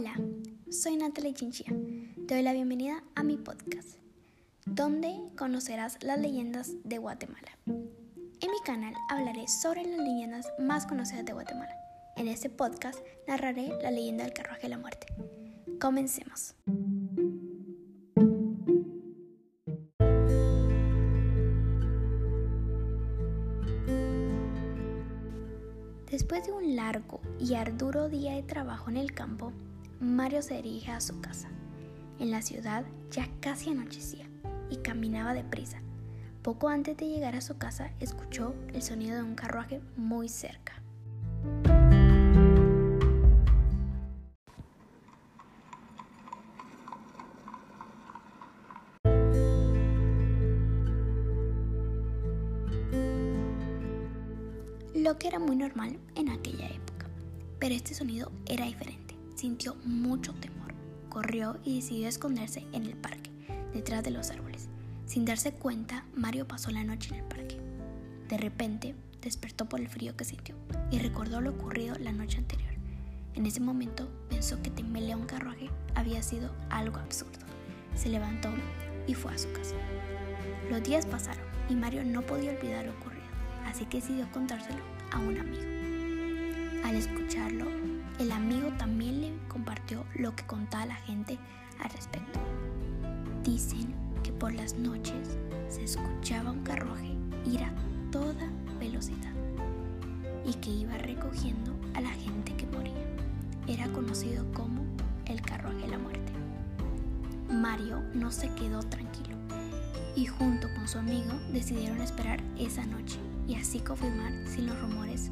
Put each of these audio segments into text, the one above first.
Hola, soy Natalie Chinchilla. Te doy la bienvenida a mi podcast, donde conocerás las leyendas de Guatemala. En mi canal hablaré sobre las leyendas más conocidas de Guatemala. En este podcast narraré la leyenda del carruaje de la muerte. Comencemos. Después de un largo y arduo día de trabajo en el campo, Mario se dirige a su casa. En la ciudad ya casi anochecía y caminaba deprisa. Poco antes de llegar a su casa escuchó el sonido de un carruaje muy cerca. lo que era muy normal en aquella época. Pero este sonido era diferente. Sintió mucho temor. Corrió y decidió esconderse en el parque, detrás de los árboles. Sin darse cuenta, Mario pasó la noche en el parque. De repente, despertó por el frío que sintió y recordó lo ocurrido la noche anterior. En ese momento pensó que temerle a un carruaje había sido algo absurdo. Se levantó y fue a su casa. Los días pasaron y Mario no podía olvidar lo ocurrido así que decidió contárselo a un amigo. Al escucharlo, el amigo también lo que contaba la gente al respecto. Dicen que por las noches se escuchaba un carruaje ir a toda velocidad y que iba recogiendo a la gente que moría. Era conocido como el carruaje de la muerte. Mario no se quedó tranquilo y junto con su amigo decidieron esperar esa noche y así confirmar si los rumores.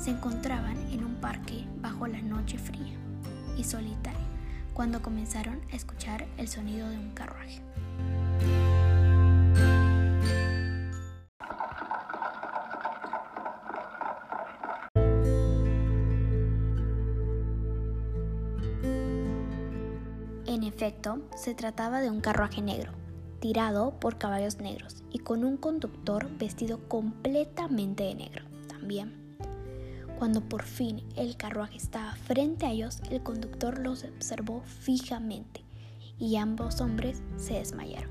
Se encontraban en un parque bajo la noche fría y solitaria cuando comenzaron a escuchar el sonido de un carruaje. En efecto, se trataba de un carruaje negro, tirado por caballos negros y con un conductor vestido completamente de negro también. Cuando por fin el carruaje estaba frente a ellos, el conductor los observó fijamente y ambos hombres se desmayaron.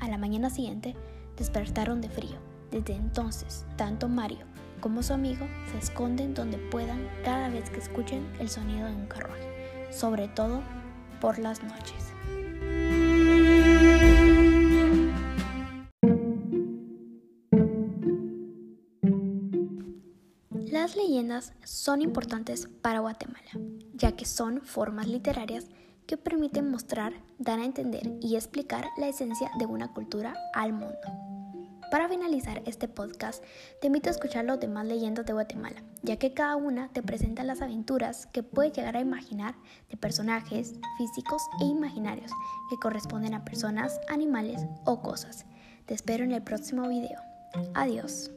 A la mañana siguiente despertaron de frío. Desde entonces, tanto Mario como su amigo se esconden donde puedan cada vez que escuchen el sonido de un carruaje, sobre todo por las noches. Las leyendas son importantes para Guatemala, ya que son formas literarias que permiten mostrar, dar a entender y explicar la esencia de una cultura al mundo. Para finalizar este podcast, te invito a escuchar las demás leyendas de Guatemala, ya que cada una te presenta las aventuras que puedes llegar a imaginar de personajes físicos e imaginarios que corresponden a personas, animales o cosas. Te espero en el próximo video. Adiós.